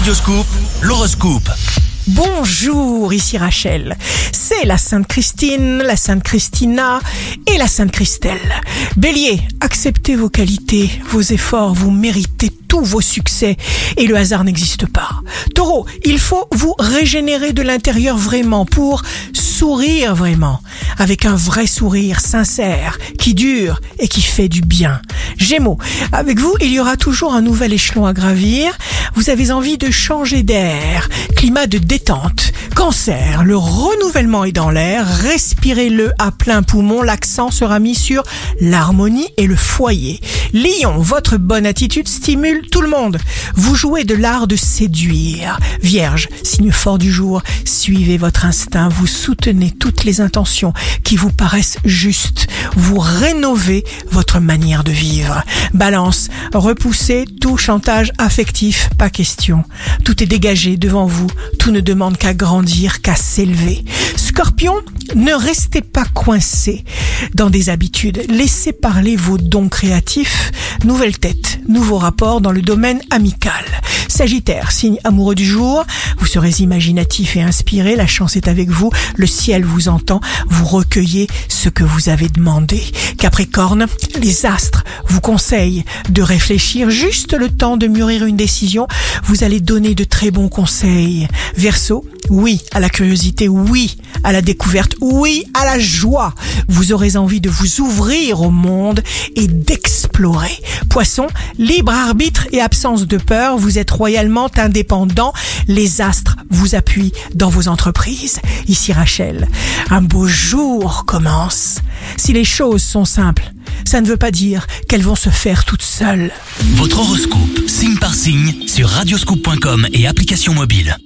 Radioscoop, l'horoscope. Bonjour, ici Rachel. C'est la Sainte Christine, la Sainte Christina et la Sainte Christelle. Bélier, acceptez vos qualités, vos efforts, vous méritez tous vos succès et le hasard n'existe pas. Taureau, il faut vous régénérer de l'intérieur vraiment pour sourire vraiment, avec un vrai sourire sincère qui dure et qui fait du bien. Gémeaux, avec vous, il y aura toujours un nouvel échelon à gravir. Vous avez envie de changer d'air, climat de détente. Cancer, le renouvellement est dans l'air, respirez-le à plein poumon, l'accent sera mis sur l'harmonie et le foyer. Lion, votre bonne attitude stimule tout le monde. Vous jouez de l'art de séduire. Vierge, signe fort du jour, suivez votre instinct, vous soutenez toutes les intentions qui vous paraissent justes, vous rénovez votre manière de vivre. Balance, repoussez tout chantage affectif, pas question. Tout est dégagé devant vous, tout ne demande qu'à grandir, qu'à s'élever. Scorpion, ne restez pas coincé dans des habitudes. Laissez parler vos dons créatifs. Nouvelle tête, nouveau rapport dans le domaine amical. Sagittaire, signe amoureux du jour, vous serez imaginatif et inspiré, la chance est avec vous, le ciel vous entend, vous recueillez ce que vous avez demandé. Capricorne, les astres vous conseillent de réfléchir juste le temps de mûrir une décision, vous allez donner de très bons conseils. Verseau, oui à la curiosité, oui à la découverte, oui à la joie. Vous aurez envie de vous ouvrir au monde et d'explorer. Poisson, libre arbitre et absence de peur, vous êtes royalement indépendant. Les astres vous appuient dans vos entreprises. Ici Rachel, un beau jour commence. Si les choses sont simples, ça ne veut pas dire qu'elles vont se faire toutes seules. Votre horoscope, signe par signe, sur radioscoop.com et application mobile.